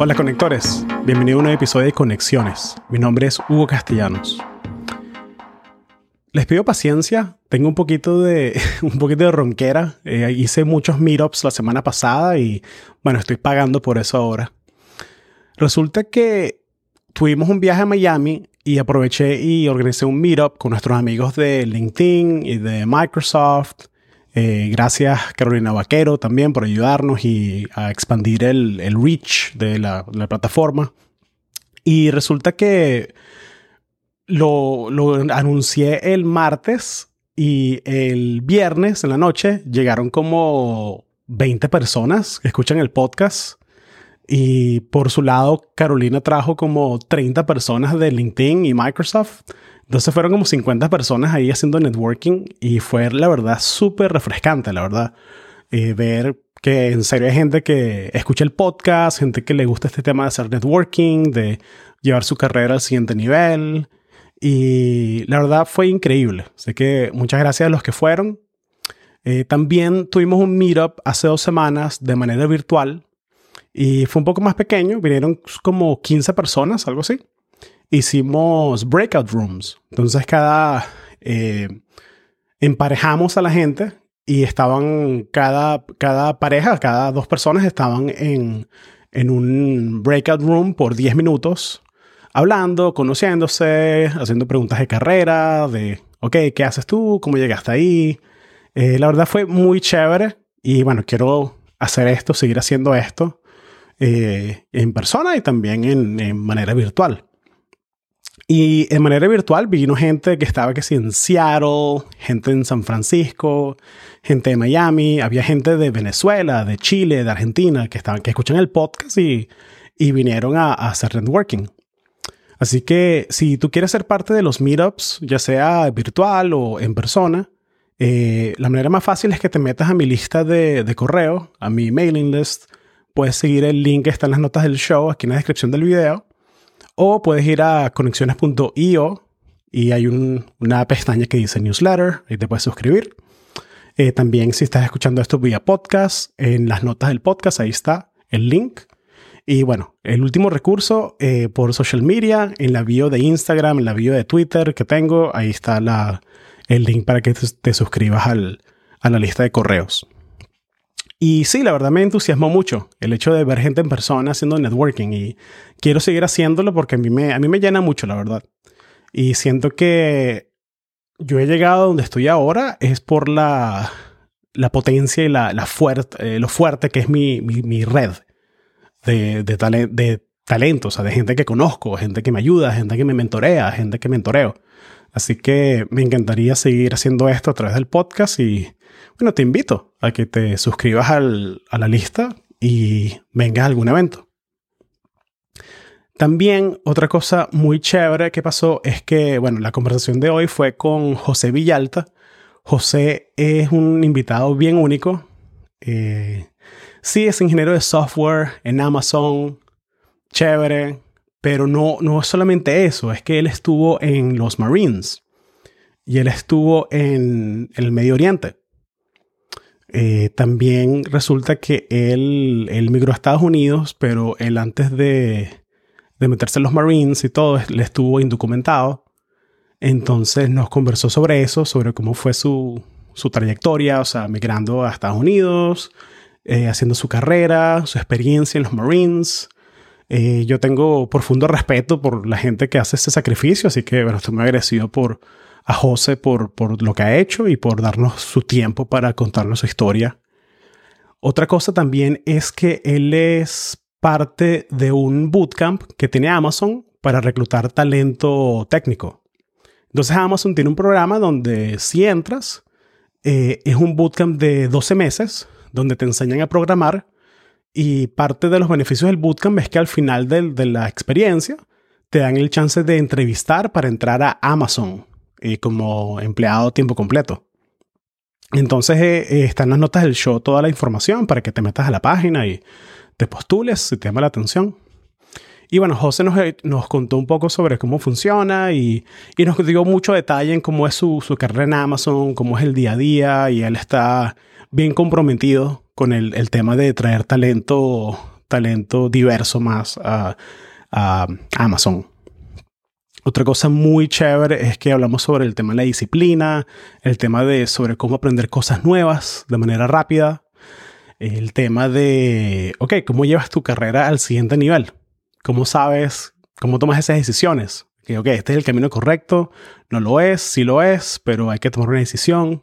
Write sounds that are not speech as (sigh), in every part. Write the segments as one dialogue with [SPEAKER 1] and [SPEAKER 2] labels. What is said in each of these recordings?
[SPEAKER 1] Hola conectores, bienvenido a un nuevo episodio de Conexiones. Mi nombre es Hugo Castellanos. Les pido paciencia, tengo un poquito de, (laughs) un poquito de ronquera. Eh, hice muchos meetups la semana pasada y bueno, estoy pagando por eso ahora. Resulta que tuvimos un viaje a Miami y aproveché y organicé un meetup con nuestros amigos de LinkedIn y de Microsoft eh, gracias Carolina Vaquero también por ayudarnos y a expandir el, reach de la, plataforma. Y resulta que lo, lo anuncié el martes y el viernes en la noche llegaron como 20 personas que escuchan el podcast. Y por su lado, Carolina trajo como 30 personas de LinkedIn y Microsoft. Entonces fueron como 50 personas ahí haciendo networking y fue la verdad súper refrescante, la verdad. Eh, ver que en serio hay gente que escucha el podcast, gente que le gusta este tema de hacer networking, de llevar su carrera al siguiente nivel. Y la verdad fue increíble. Así que muchas gracias a los que fueron. Eh, también tuvimos un meetup hace dos semanas de manera virtual y fue un poco más pequeño. Vinieron como 15 personas, algo así hicimos breakout rooms. Entonces cada... Eh, emparejamos a la gente y estaban cada, cada pareja, cada dos personas estaban en, en un breakout room por 10 minutos hablando, conociéndose, haciendo preguntas de carrera, de, ok, ¿qué haces tú? ¿Cómo llegaste ahí? Eh, la verdad fue muy chévere y bueno, quiero hacer esto, seguir haciendo esto eh, en persona y también en, en manera virtual. Y de manera virtual vino gente que estaba que sí en Seattle, gente en San Francisco, gente de Miami, había gente de Venezuela, de Chile, de Argentina que estaban que escuchan el podcast y, y vinieron a, hacer networking. Así que si tú quieres ser parte de los meetups, ya sea virtual o en persona, eh, la manera más fácil es que te metas a mi lista de, de correo, a mi mailing list. Puedes seguir el link que está en las notas del show, aquí en la descripción del video. O puedes ir a conexiones.io y hay una pestaña que dice newsletter, y te puedes suscribir. Eh, también si estás escuchando esto vía podcast, en las notas del podcast ahí está el link. Y bueno, el último recurso eh, por social media, en la bio de Instagram, en la bio de Twitter que tengo, ahí está la, el link para que te, suscribas al, a la lista de correos. Y sí, la verdad me entusiasmó mucho el hecho de ver gente en persona haciendo networking y quiero seguir haciéndolo porque a mí me, a mí me llena mucho, la verdad. Y siento que yo he llegado donde estoy ahora es por la, la potencia y la, la fuerte, eh, lo fuerte que es mi, mi, mi red de, de, de talentos, o sea, de gente que conozco, gente que me ayuda, gente que me mentorea, gente que mentoreo. Así que me encantaría seguir haciendo esto a través del podcast y bueno, te invito a que te suscribas al, a la lista y vengas a algún evento. También otra cosa muy chévere que pasó es que, bueno, la conversación de hoy fue con José Villalta. José es un invitado bien único. Eh, sí, es ingeniero de software en Amazon, chévere, pero no, no solamente eso, es que él estuvo en los Marines y él estuvo en el Medio Oriente. Eh, también resulta que él, él, migró a Estados Unidos, pero él antes de, de meterse en los Marines y todo, le estuvo indocumentado. Entonces nos conversó sobre eso, sobre cómo fue su, su trayectoria, o sea, migrando a Estados Unidos, eh, haciendo su carrera, su experiencia en los Marines. Eh, yo tengo profundo respeto por la gente que hace ese sacrificio, así que bueno, estoy muy agradecido por, a José por, por lo que ha hecho y por darnos su tiempo para contarnos su historia. Otra cosa también es que él es parte de un bootcamp que tiene Amazon para reclutar talento técnico. Entonces Amazon tiene un programa donde si entras, eh, es un bootcamp de 12 meses donde te enseñan a programar y parte de los beneficios del bootcamp es que al final de la experiencia te dan el chance de entrevistar para entrar a Amazon y como empleado tiempo completo. Entonces eh, eh, están las notas del show toda la información para que te metas a la página y te postules si te llama la atención. Y bueno, José nos, eh, nos contó un poco sobre cómo funciona y, y, nos dio mucho detalle en cómo es su, su, carrera en Amazon, cómo es el día a día y él está bien comprometido con el, el tema de traer talento
[SPEAKER 2] talento diverso más a, a Amazon. Otra cosa muy chévere es que hablamos sobre el tema de la disciplina, el tema de sobre cómo aprender cosas nuevas de manera rápida, el tema de, ok, ¿cómo llevas tu carrera al siguiente nivel? ¿Cómo sabes, cómo tomas esas decisiones? Que, ok, este es el camino correcto, no lo es, sí lo es, pero hay que tomar una decisión.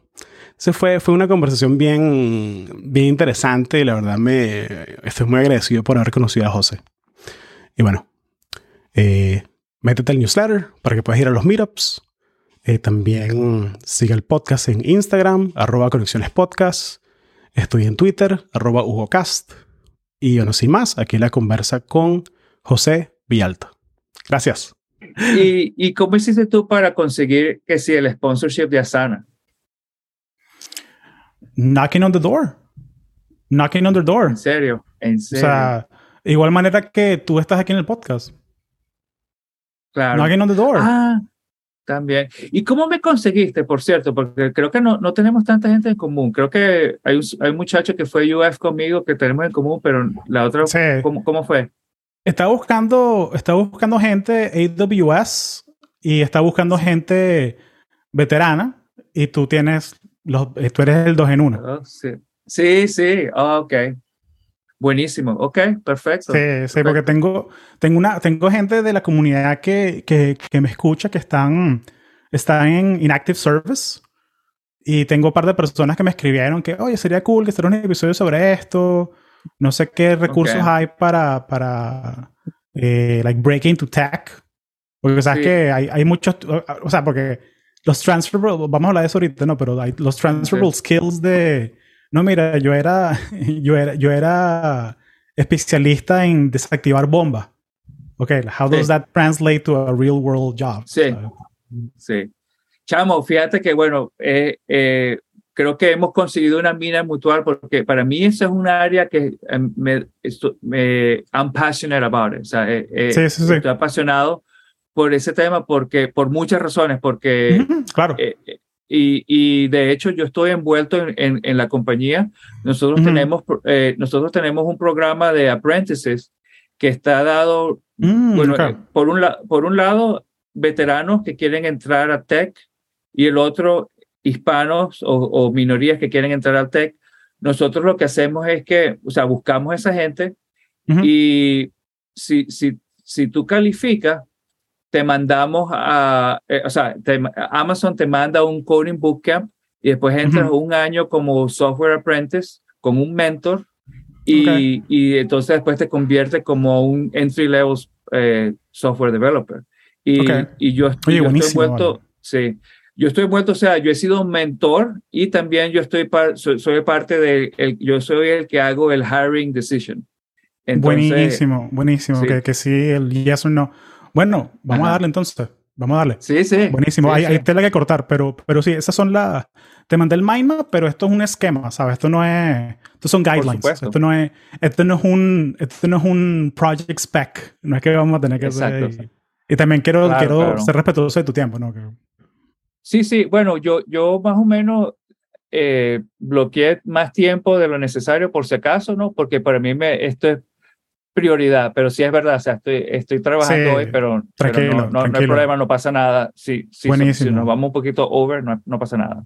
[SPEAKER 2] Se fue, fue una conversación bien, bien interesante y la verdad me estoy muy agradecido por haber conocido a José. Y bueno, eh, métete al newsletter para que puedas ir a los meetups. Eh, también sigue el podcast en Instagram, arroba conexiones podcast. Estoy en Twitter, arroba HugoCast. Y bueno, sin más, aquí la conversa con José Villalta. Gracias.
[SPEAKER 3] ¿Y, ¿Y, cómo hiciste tú para conseguir que si el sponsorship de Asana?
[SPEAKER 2] Knocking on the door. Knocking on the door.
[SPEAKER 3] En serio, en serio.
[SPEAKER 2] O sea, igual manera que tú estás aquí en el podcast.
[SPEAKER 3] Claro.
[SPEAKER 2] Knocking on the door.
[SPEAKER 3] Ah, también. ¿Y cómo me conseguiste, por cierto? Porque creo que no, no tenemos tanta gente en común. Creo que hay un, hay un muchacho que fue UF conmigo que tenemos en común, pero la otra,
[SPEAKER 2] Sí.
[SPEAKER 3] ¿cómo, ¿cómo fue?
[SPEAKER 2] Está buscando, está buscando gente AWS y está buscando gente veterana y tú tienes los, eh, tú eres el 2 en 1.
[SPEAKER 3] Oh, sí, sí, sí. Oh, ok. Buenísimo. Ok, perfecto.
[SPEAKER 2] Sí, sí, porque tengo, tengo, una, tengo gente de la comunidad que, que, que me escucha que están, están en Inactive Service. Y tengo un par de personas que me escribieron que, oye, sería cool que hiciera un episodio sobre esto. No sé qué recursos
[SPEAKER 3] Ok.
[SPEAKER 2] hay para, para eh, like, break into tech. Porque sabes
[SPEAKER 3] Sí.
[SPEAKER 2] que hay, hay muchos, o sea, porque los transferable, vamos a hablar de eso ahorita, no, pero los transferable skills de, no, mira, yo era, (laughs) yo era, yo era especialista en desactivar bombas. Ok, how does
[SPEAKER 3] Sí.
[SPEAKER 2] that translate to a real world job?
[SPEAKER 3] Sí. Sí. Chamo, fíjate que, bueno, eh, eh, creo que hemos conseguido una mina mutual porque para mí esa es un área que eh, me, esto- me I'm passionate about it. O sea, eh, eh,
[SPEAKER 2] Sí, sí, sí.
[SPEAKER 3] estoy apasionado por ese tema porque, por muchas razones, porque
[SPEAKER 2] claro.
[SPEAKER 3] eh, y, y de hecho yo estoy envuelto en, en, en la compañía. Nosotros, tenemos, eh, nosotros tenemos un programa de apprentices que está dado,
[SPEAKER 2] Mm,
[SPEAKER 3] bueno,
[SPEAKER 2] ok.
[SPEAKER 3] eh, por, un la- por un lado, veteranos que quieren entrar a tech y el otro, hispanos o, o minorías que quieren entrar al tech. Nosotros lo que hacemos es que, o sea, buscamos a esa gente y si, si, si tú calificas, te mandamos a, eh, o sea, te- Amazon te manda un coding bootcamp y después entras
[SPEAKER 2] Ujú.
[SPEAKER 3] un año como software apprentice con un mentor y,
[SPEAKER 2] Ok.
[SPEAKER 3] y entonces después te convierte como un entry level eh, software developer. Y,
[SPEAKER 2] Ok.
[SPEAKER 3] y yo,
[SPEAKER 2] Oye,
[SPEAKER 3] yo estoy envuelto,
[SPEAKER 2] vale.
[SPEAKER 3] sí, yo estoy envuelto, o sea, yo he sido un mentor y también yo estoy par- soy, soy parte de, el, yo soy el que hago el hiring decision. Entonces,
[SPEAKER 2] buenísimo, buenísimo.
[SPEAKER 3] sí.
[SPEAKER 2] Que, que sí, el yes o no. Bueno, vamos
[SPEAKER 3] Ajá.
[SPEAKER 2] a darle entonces. Vamos a darle.
[SPEAKER 3] Sí, sí.
[SPEAKER 2] Buenísimo.
[SPEAKER 3] Sí,
[SPEAKER 2] hay,
[SPEAKER 3] sí.
[SPEAKER 2] hay tela que cortar, pero, pero sí, esas son las. Te mandé el mind map, pero esto es un esquema, ¿sabes? Esto no es. Estos son guidelines. Esto no es. Esto no es un. Esto no es un project spec. No es que vamos a tener que
[SPEAKER 3] Exacto.
[SPEAKER 2] hacer. Y, y también quiero,
[SPEAKER 3] Claro,
[SPEAKER 2] quiero
[SPEAKER 3] claro.
[SPEAKER 2] ser respetuoso de tu tiempo, ¿no?
[SPEAKER 3] Sí, sí, bueno, yo, yo más o menos eh, bloqueé más tiempo de lo necesario por si acaso, ¿no? Porque para mí me, esto es prioridad, pero sí es verdad, o sea, estoy, estoy trabajando
[SPEAKER 2] Sí,
[SPEAKER 3] hoy, pero, pero
[SPEAKER 2] tranquilo,
[SPEAKER 3] no, no- no hay problema, no pasa nada. Sí, sí, si- si
[SPEAKER 2] Buenísimo.
[SPEAKER 3] nos vamos un poquito over, no, no pasa nada.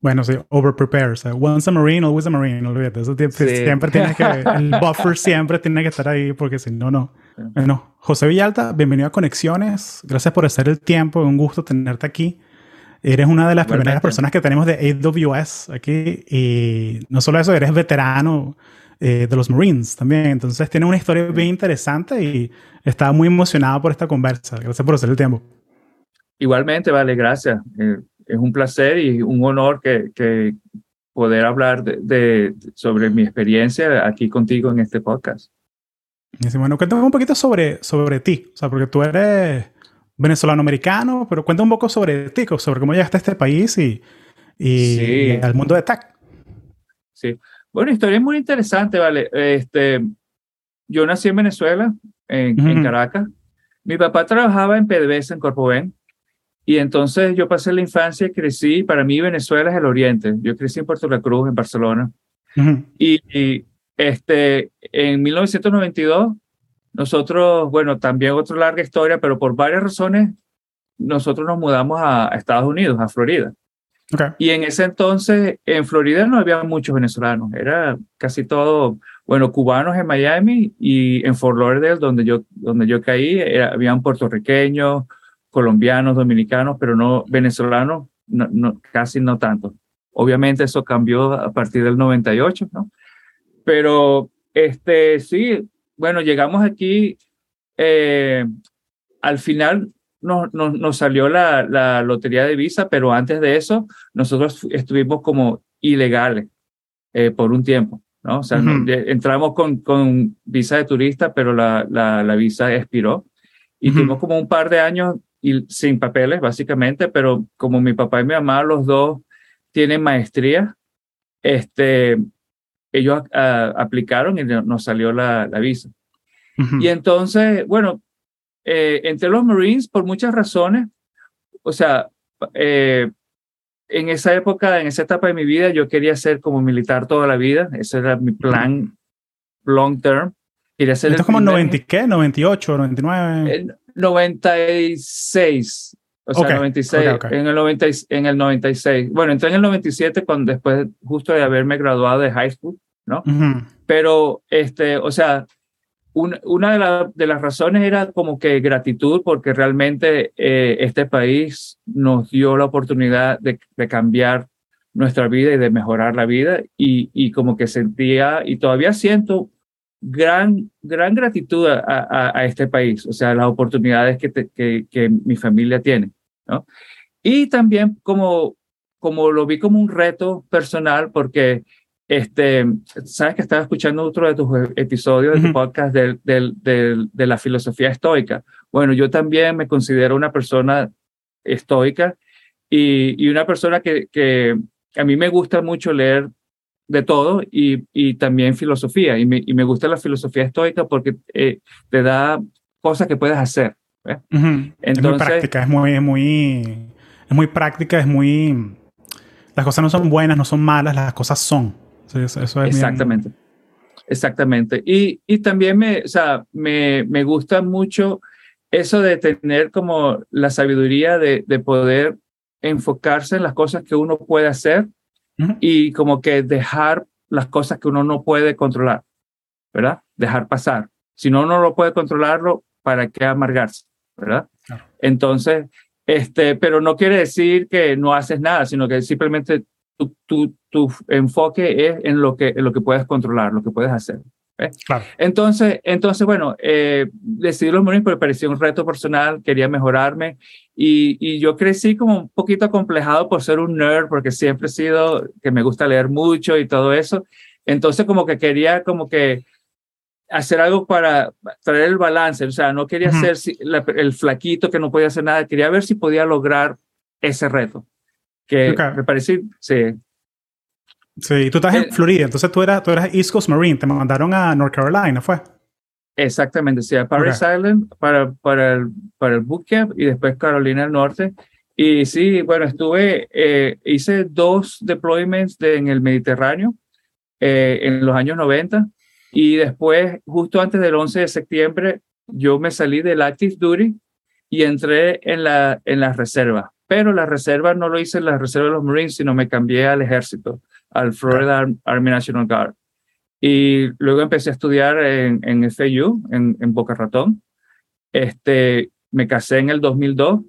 [SPEAKER 2] Bueno, sí, over prepare. O sea, once a marine, always a marine. Olvídate. Eso
[SPEAKER 3] Sí.
[SPEAKER 2] siempre tiene que. (laughs) El buffer siempre tiene que estar ahí porque si no, no. Bueno, José Villalta, bienvenido a Conexiones. Gracias por hacer el tiempo. Un gusto tenerte aquí. Eres una de las primeras
[SPEAKER 3] Igualmente.
[SPEAKER 2] personas que tenemos de AWS aquí. Y no solo eso, eres veterano eh, de los Marines también. Entonces, tienes una historia bien interesante y estaba muy emocionado por esta conversa. Gracias por hacer el tiempo.
[SPEAKER 3] Igualmente, vale, gracias. Eh, es un placer y un honor que, que poder hablar de, de- sobre mi experiencia aquí contigo en este podcast.
[SPEAKER 2] Y bueno, cuéntame un poquito sobre, sobre ti. O sea, porque tú eres venezolano-americano, pero cuéntame un poco sobre ti, sobre cómo llegaste a este país y, y,
[SPEAKER 3] Sí.
[SPEAKER 2] y al mundo de tech.
[SPEAKER 3] Sí. Bueno, historia muy interesante, ¿vale? Este, yo nací en Venezuela, en. Caracas. Mi papá trabajaba en PDVSA, en Corpoven. Y entonces yo pasé la infancia y crecí. Para mí Venezuela es el oriente. Yo crecí en Puerto La Cruz, en Barcelona.
[SPEAKER 2] Ujú.
[SPEAKER 3] Y, y, este, en 1992, nosotros, bueno, también otra larga historia, pero por varias razones, nosotros nos mudamos a Estados Unidos, a Florida. Y en ese entonces, en Florida no había muchos venezolanos, era casi todo, bueno, cubanos en Miami y en Fort Lauderdale, donde yo, donde yo caí, habían puertorriqueños, colombianos, dominicanos, pero no venezolanos, no, casi no tanto. Obviamente eso cambió a partir del 98, ¿no? Pero este, sí, bueno, llegamos aquí, eh, al final nos, nos, salió la, la, lotería de visa, pero antes de eso nosotros estuvimos como ilegales eh, por un tiempo, ¿no? O sea, entramos con, con visa de turista, pero la, la, la visa expiró y tuvimos como un par de años y, sin papeles, básicamente, pero como mi papá y mi mamá, los dos tienen maestría, este, ellos ah, aplicaron y nos salió la, la visa. Y entonces, bueno, eh, entre los Marines, por muchas razones, o sea, eh, en esa época, en esa etapa de mi vida, yo quería ser como militar toda la vida. Ese era mi plan long term.
[SPEAKER 1] Quería ser ¿Esto es como 90, ¿qué? 98, 99.
[SPEAKER 3] 96. O sea, 96, En, el 90, en el 96. Bueno, entré en el 97 cuando después justo de haberme graduado de high school, ¿no? Pero, este, o sea, una de, las razones era como que gratitud porque realmente eh, este país nos dio la oportunidad de, cambiar nuestra vida y de mejorar la vida y, como que sentía y todavía siento gran, gran gratitud a, este país, o sea, las oportunidades que, que, mi familia tiene, ¿no? Y también como, como lo vi como un reto personal porque este, sabes que estaba escuchando otro de tus episodios de tu podcast del, del, de la filosofía estoica. Bueno, yo también me considero una persona estoica y, y una persona que, que, a mí me gusta mucho leer de todo y, y también filosofía. Y me, y me, gusta la filosofía estoica porque eh, te da cosas que puedes hacer.
[SPEAKER 1] Entonces, es muy práctica, es muy, es muy, es muy práctica, es muy... Las cosas no son buenas, no son malas, las cosas son.
[SPEAKER 3] Exactamente. Exactamente. Y, y también me, o sea, me, me gusta mucho eso de tener como la sabiduría de, de poder enfocarse en las cosas que uno puede hacer y como que dejar las cosas que uno no puede controlar, ¿verdad? Dejar pasar. Si no uno no puede controlarlo, ¿para qué amargarse? ¿Verdad? Entonces, este, pero no quiere decir que no haces nada, sino que simplemente tu, tu, enfoque es en lo, que, en lo que puedes controlar, lo que puedes hacer. Claro. Entonces, entonces, bueno, eh, decidí los Marines porque parecía un reto personal, quería mejorarme y, y, yo crecí como un poquito acomplejado por ser un nerd, porque siempre he sido que me gusta leer mucho y todo eso. Entonces, como que quería como que hacer algo para traer el balance, o sea, no quería ser el flaquito que no podía hacer nada, quería ver si podía lograr ese reto que me pareció, sí.
[SPEAKER 1] Sí, tú estás en eh, Florida, entonces tú eras, tú eras East Coast Marine, te mandaron a North Carolina, ¿fue?
[SPEAKER 3] Exactamente, sí, a Paris Island para, para, el, para el bootcamp y después Carolina del Norte. Y sí, bueno, estuve, eh, hice dos deployments en el Mediterráneo eh, en los años 90 y después, justo antes del 11 de septiembre, yo me salí del Active Duty y entré en la, en la reserva pero la reserva no lo hice en la reserva de los Marines, sino me cambié al ejército, al Florida Army National Guard. Y luego empecé a estudiar en, en FAU, en, en Boca Ratón. Este, me casé en el 2002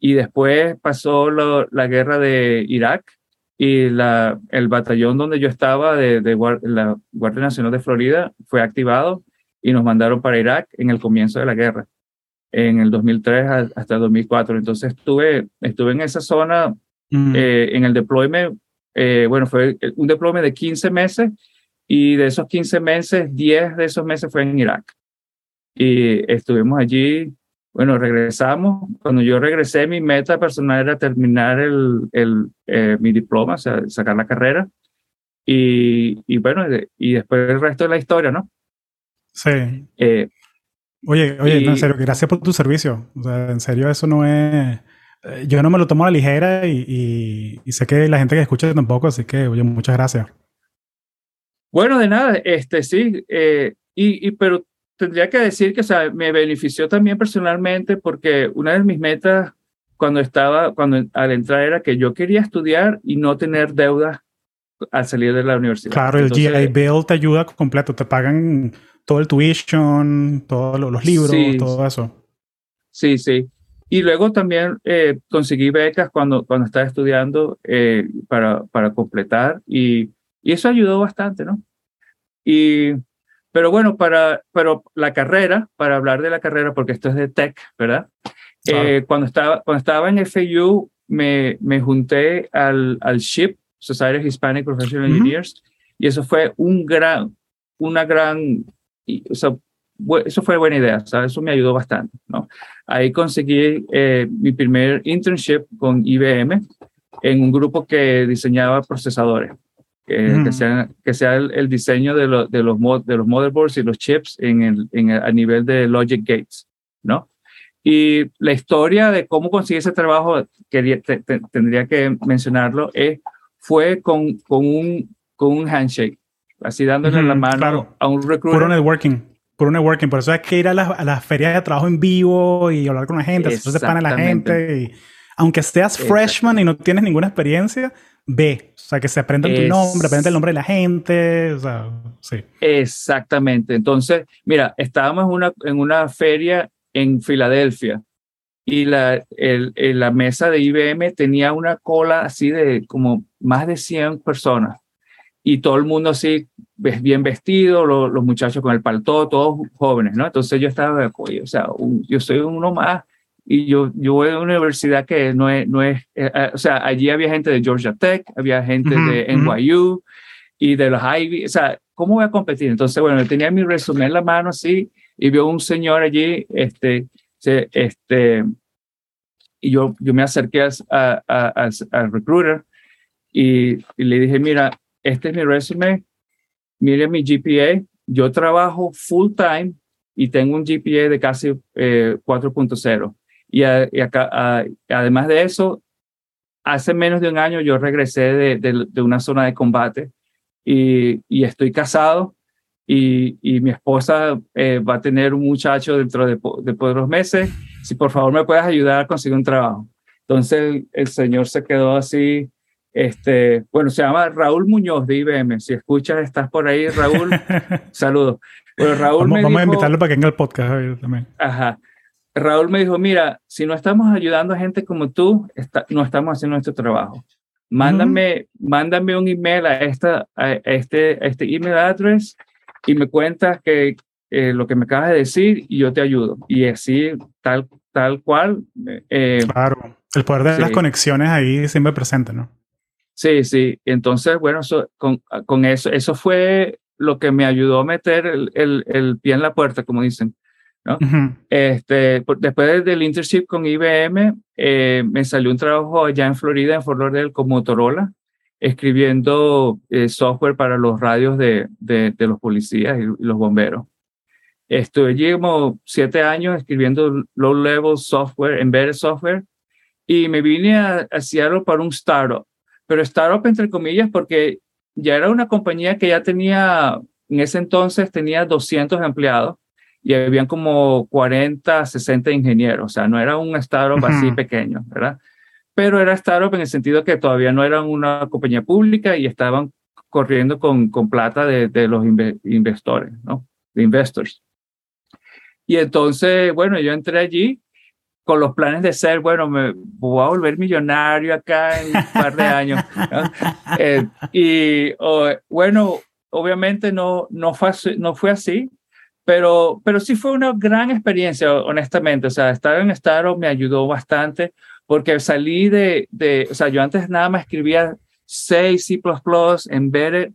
[SPEAKER 3] y después pasó la guerra de Irak y la, el batallón donde yo estaba de, de la Guardia Nacional de Florida fue activado y nos mandaron para Irak en el comienzo de la guerra en el 2003 hasta el 2004. Entonces estuve, estuve en esa zona, mm. eh, en el deployment, eh, bueno, fue un deployment de 15 meses y de esos 15 meses, 10 de esos meses fue en Irak. Y estuvimos allí, bueno, regresamos. Cuando yo regresé, mi meta personal era terminar el, el eh, mi diploma, o sea, sacar la carrera. Y, y bueno, y después el resto de la historia, ¿no?
[SPEAKER 1] Sí. Eh, Oye, oye, en serio, gracias por tu servicio. O sea, en serio, eso no es. Eh, yo no me lo tomo a la ligera y, y, sé que la gente que escucha tampoco, así que, oye, muchas gracias.
[SPEAKER 3] Bueno, de nada, este sí, eh, y, y, pero tendría que decir que o sea, me benefició también personalmente porque una de mis metas cuando estaba, cuando al entrar era que yo quería estudiar y no tener deudas al salir de la universidad.
[SPEAKER 1] Claro, el GI Bill te ayuda completo, te pagan todo el tuition, todos los libros, todo eso.
[SPEAKER 3] Sí, sí. Y luego también eh, conseguí becas cuando, cuando estaba estudiando eh, para, para completar y, y eso ayudó bastante, ¿no? Y pero bueno, para pero la carrera, para hablar de la carrera, porque esto es de tech, ¿verdad? Eh, cuando, estaba, cuando estaba en FAU, me, me junté al, al SHIP, Society of Hispanic Professional Engineers, y eso fue un gran, una gran, o sea, eso fue buena idea, ¿sabes? eso me ayudó bastante. ¿no? Ahí conseguí eh, mi primer internship con IBM en un grupo que diseñaba procesadores que, sea, que sea el, diseño de, de, los de los motherboards y los chips en el, en a nivel de Logic Gates, ¿no? Y la historia de cómo conseguí ese trabajo, quería, tendría que mencionarlo, es, fue con, con, un, con un handshake, así dándole la mano a un recruiter.
[SPEAKER 1] Puro networking, puro networking. Por eso es que ir a las la ferias de trabajo en vivo y hablar con la gente, eso se pana la gente. Y, aunque seas freshman y no tienes ninguna experiencia, ve. O sea, que se aprenda tu nombre, aprende el nombre de la gente. O sea, sí.
[SPEAKER 3] Exactamente. Entonces, mira, estábamos en una, en una feria en Filadelfia y la, el, la mesa de IBM tenía una cola así de como más de 100 personas y todo el mundo así bien vestido, los, los muchachos con el palto, todos jóvenes, ¿no? Entonces yo estaba, o sea, yo soy uno más y yo, yo voy a una universidad que no es, no es eh, eh, o sea, allí había gente de Georgia Tech, había gente de NYU y de los Ivy, o sea, ¿cómo voy a competir? Entonces, bueno, tenía mi resumen en la mano así y vio un señor allí, este, este, y yo, yo me acerqué a, al recruiter y, le dije, mira, este es mi resumen, mire mi GPA, yo trabajo full time y tengo un GPA de casi 4.0. Eh, y, acá, además de eso, hace menos de un año yo regresé de, una zona de combate y, y estoy casado y, y mi esposa eh, va a tener un muchacho dentro de, de unos meses. Si por favor me puedes ayudar a conseguir un trabajo. Entonces el, señor se quedó así, este, bueno, se llama Raúl Muñoz de IBM. Si escuchas, estás por ahí, Raúl, (laughs) saludos. Pero Raúl
[SPEAKER 1] vamos,
[SPEAKER 3] me
[SPEAKER 1] vamos a invitarlo para que venga el podcast también.
[SPEAKER 3] Ajá. Raúl me dijo, mira, si no estamos ayudando a gente como tú, no estamos haciendo nuestro trabajo. Mándame, mándame un email a, esta, a este, este email address y me cuentas que eh, lo que me acabas de decir y yo te ayudo. Y así, tal, tal cual.
[SPEAKER 1] Eh, claro, el poder de las conexiones ahí siempre presente, ¿no?
[SPEAKER 3] Sí, sí. Entonces, bueno, con, con, eso, eso fue lo que me ayudó a meter el, el, el pie en la puerta, como dicen. ¿no? este, después del internship con IBM, eh, me salió un trabajo allá en Florida, en Fort Lauderdale, con Motorola, escribiendo eh, software para los radios de, de, los policías y, los bomberos. Estuve allí como siete años escribiendo low-level software, embedded software, y me vine a, a Seattle para un startup. Pero startup entre comillas porque ya era una compañía que ya tenía, en ese entonces tenía 200 empleados y habían como 40, 60 ingenieros, o sea, no era un startup así pequeño, ¿verdad? Pero era startup en el sentido que todavía no eran una compañía pública y estaban corriendo con, con plata de, de los inversores, ¿no? De investors. Y entonces, bueno, yo entré allí con los planes de ser, bueno, me voy a volver millonario acá en un par de años. (laughs) Eh, y bueno, obviamente no, no, fue, no fue así. Pero, pero sí fue una gran experiencia, honestamente. O sea, estar en Startup me ayudó bastante porque salí de, de, o sea, yo antes nada más escribía C, C++, Embedded,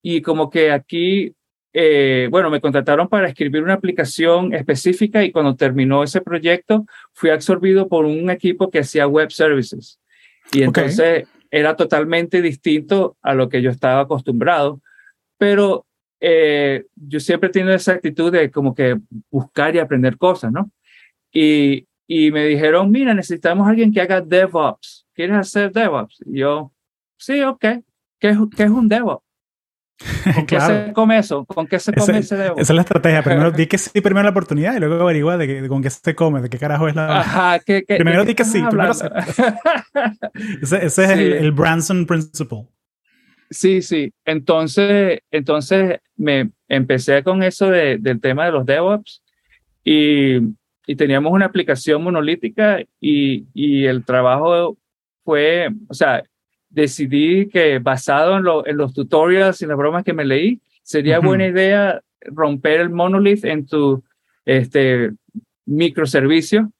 [SPEAKER 3] y como que aquí, eh, bueno, me contrataron para escribir una aplicación específica y cuando terminó ese proyecto, fui absorbido por un equipo que hacía web services. Y entonces era totalmente distinto a lo que yo estaba acostumbrado, pero eh, yo siempre he tenido esa actitud de como que buscar y aprender cosas, ¿no? Y, y me dijeron, mira, necesitamos a alguien que haga DevOps. ¿Quieres hacer DevOps? Y yo, sí, ok. ¿Qué es, qué es un DevOps? ¿Con qué se come eso? ¿Con qué se come ese,
[SPEAKER 2] Esa es la estrategia. Primero di que sí, primero la oportunidad y luego averigua de, con qué se come, de qué carajo es la.
[SPEAKER 3] Ajá, ¿qué,
[SPEAKER 2] primero di que sí. Primero (laughs) ese, ese es el, el, Branson Principle.
[SPEAKER 3] Sí, sí. Entonces, entonces me empecé con eso de, del tema de los DevOps y, y teníamos una aplicación monolítica y, y el trabajo fue, o sea, decidí que basado en, en, los tutorials y las bromas que me leí, sería buena idea romper el monolith en tu este, microservicio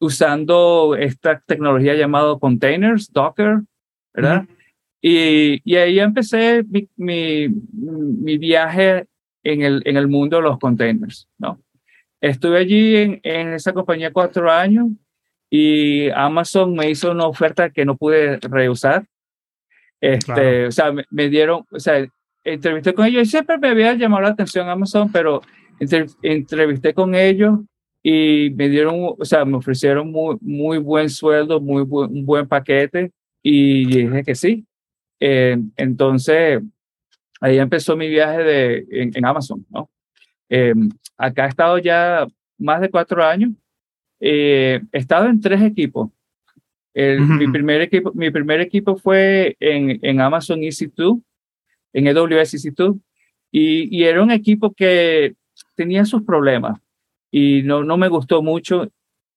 [SPEAKER 3] usando esta tecnología llamada containers, Docker, ¿verdad? y, y, ahí empecé mi, mi, mi, viaje en el, en el mundo de los containers, ¿no? Estuve allí en, en esa compañía cuatro años y Amazon me hizo una oferta que no pude rehusar este, O sea, me, dieron, o sea, entrevisté con ellos y siempre me había llamado la atención Amazon, pero entrevisté con ellos y me dieron, o sea, me ofrecieron muy, muy buen sueldo, muy un buen paquete y dije que sí. Eh, entonces, ahí empezó mi viaje de, en, Amazon, ¿no? Eh, acá he estado ya más de cuatro años. Eh, he estado en tres equipos mi, primer equipo, mi primer equipo fue en, en Amazon EC2, en AWS EC2, y, y, era un equipo que tenía sus problemas y no, no me gustó mucho,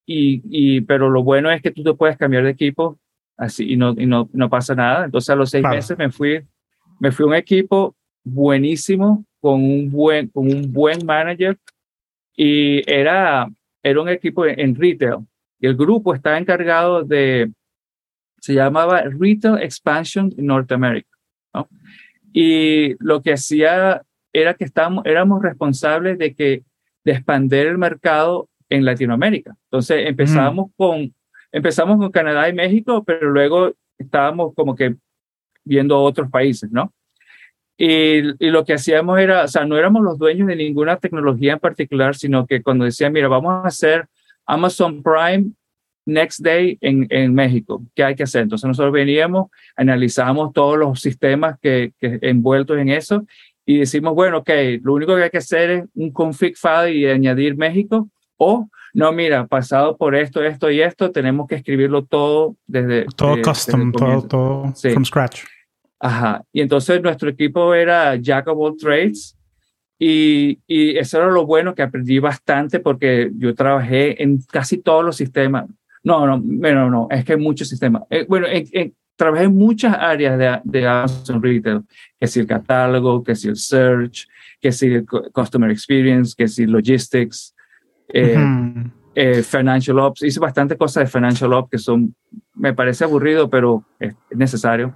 [SPEAKER 3] y, y, pero lo bueno es que tú te puedes cambiar de equipo así y no, y no, no pasa nada. Entonces a los seis meses me fui, me fui a un equipo buenísimo, con un buen, con un buen manager, y era, era un equipo en retail y el grupo está encargado de, se llamaba Retail Expansion in North America. ¿no? Y lo que hacía era que estábamos, éramos responsables de que de expandir el mercado en Latinoamérica. Entonces empezamos con empezamos con Canadá y México, pero luego estábamos como que viendo otros países, ¿no? Y, y, lo que hacíamos era, o sea, no éramos los dueños de ninguna tecnología en particular, sino que cuando decían, mira, vamos a hacer Amazon Prime Next Day en, en México. ¿Qué hay que hacer? Entonces nosotros veníamos, analizamos todos los sistemas que, que envueltos en eso y decimos, bueno, ok, lo único que hay que hacer es un config file y añadir México o no, mira, pasado por esto, esto y esto, tenemos que escribirlo todo desde...
[SPEAKER 2] Todo custom, todo, todo from scratch.
[SPEAKER 3] Ajá. Y entonces nuestro equipo era Jack of all trades y, y, eso era lo bueno que aprendí bastante porque yo trabajé en casi todos los sistemas. No, no, no, no, es que hay muchos sistemas. Eh, bueno, trabajé en muchas áreas de, de, Amazon Retail, que si el catálogo, que si el search, que si el customer experience, que si logistics, eh, eh, financial ops. Hice bastante cosas de financial ops que son, me parece aburrido, pero es necesario.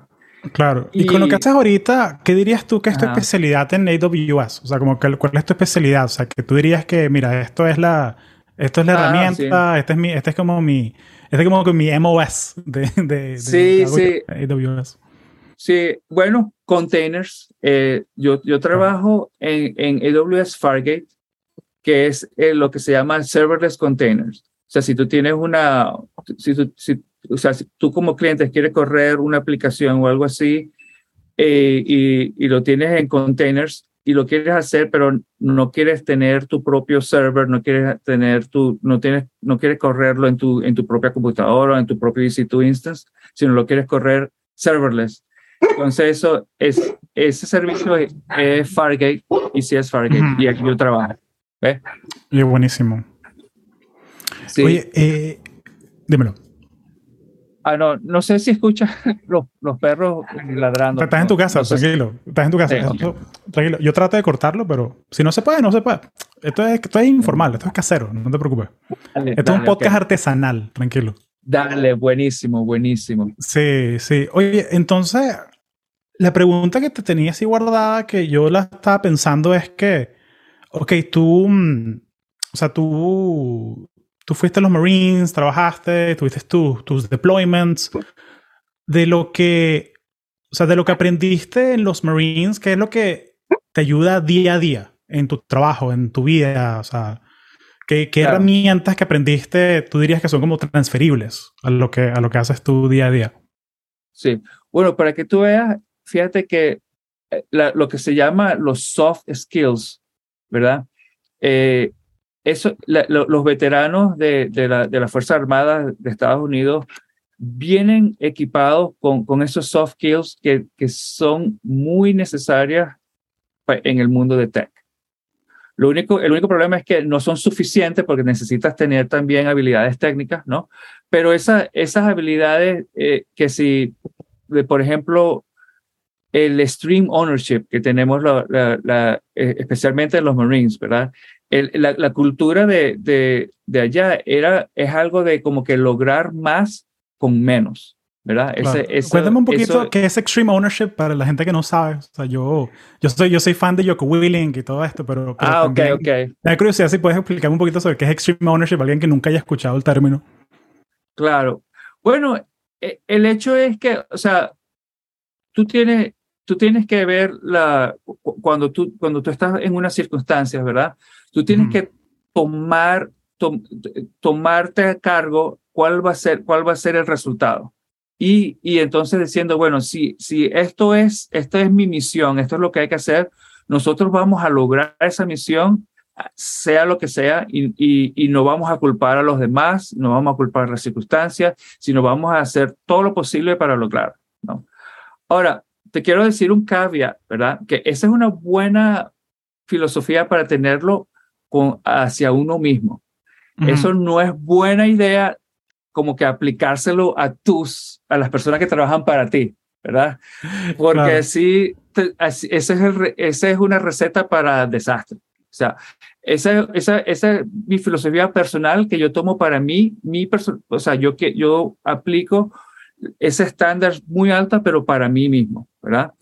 [SPEAKER 2] Claro. Y, con lo que haces ahorita, ¿qué dirías tú que es tu especialidad en AWS? O sea, como que, ¿cuál es tu especialidad? O sea, que tú dirías que, mira, esto es la, esto es la ah, herramienta, este es mi, este es como mi, este es como mi MOS de, de,
[SPEAKER 3] sí, sí. AWS. Sí, bueno, containers. Eh, yo, yo trabajo en, en AWS Fargate, que es eh, lo que se llama serverless containers. O sea, si tú tienes una, si, si o sea, si tú como cliente quieres correr una aplicación o algo así eh, y, y, lo tienes en containers y lo quieres hacer, pero no quieres tener tu propio server, no quieres tener tu, no tienes, no quieres correrlo en tu, en tu propia computadora o en tu propio EC2 instance, sino lo quieres correr serverless. Entonces eso es, ese servicio es, Fargate y si es Fargate y aquí yo trabajo. ¿Ves?
[SPEAKER 2] Y buenísimo. Sí. Oye, eh, dímelo.
[SPEAKER 3] Ah, no, no sé si escuchas (laughs) los, los perros ladrando.
[SPEAKER 2] Estás en tu casa, tranquilo. Estás en tu casa. tranquilo. Yo trato de cortarlo, pero si no se puede, no se puede. Esto es, esto es informal, esto es casero, no te preocupes. esto es un podcast artesanal, tranquilo.
[SPEAKER 3] Dale, buenísimo, buenísimo.
[SPEAKER 2] Sí, sí. Oye, entonces, la pregunta que te tenía así guardada, que yo la estaba pensando es que, ok, tú, mm, o sea, tú tú fuiste a los Marines, trabajaste, tuviste tus deployments, de lo que, o sea, de lo que aprendiste en los Marines, ¿qué es lo que te ayuda día a día en tu trabajo, en tu vida? O sea, ¿qué, qué herramientas que aprendiste tú dirías que son como transferibles a lo que, a lo que haces tú día a día?
[SPEAKER 3] Sí, bueno, para que tú veas, fíjate que lo que se llama los soft skills, ¿verdad? Eh, eso, los veteranos de, de, la, de las Fuerzas Armadas de Estados Unidos vienen equipados con, con esos soft skills que, que son muy necesarias en el mundo de tech. Lo único, el único problema es que no son suficientes porque necesitas tener también habilidades técnicas, ¿no? Pero esa, esas habilidades eh, que si, por ejemplo, el stream ownership que tenemos la, eh, especialmente en los Marines, ¿verdad? La, cultura de, de, de, allá era, es algo de como que lograr más con menos. ¿verdad?
[SPEAKER 2] Cuéntame un poquito qué es Extreme Ownership para la gente que no sabe. O sea, yo, yo, soy, yo soy fan de Yoko Willing y todo esto, pero,
[SPEAKER 3] ah, ok, ok.
[SPEAKER 2] Me da curiosidad si puedes explicarme un poquito sobre qué es Extreme Ownership alguien que nunca haya escuchado el término.
[SPEAKER 3] Claro. Bueno, e, el hecho es que, o sea, tú tienes, tú tienes que ver la, cuando tú, cuando tú estás en unas circunstancias, ¿verdad? Tú tienes que tomar, tomarte a cargo cuál va a ser, cuál va a ser el resultado. Y, y entonces diciendo, bueno, si, si esto es, esta es mi misión, esto es lo que hay que hacer, nosotros vamos a lograr esa misión, sea lo que sea, y, y, no vamos a culpar a los demás, no vamos a culpar las circunstancias, sino vamos a hacer todo lo posible para lograrlo. ¿no? Ahora, te quiero decir un caveat, ¿verdad? Que esa es una buena filosofía para tenerlo con, hacia uno mismo. Eso no es buena idea como que aplicárselo a tus, a las personas que trabajan para ti, ¿verdad? Porque así, ese es el, esa es una receta para desastre. O sea, esa, esa, esa es mi filosofía personal que yo tomo para mí, mi o sea, yo, que, yo aplico ese estándar muy alto, pero para mí mismo, ¿verdad?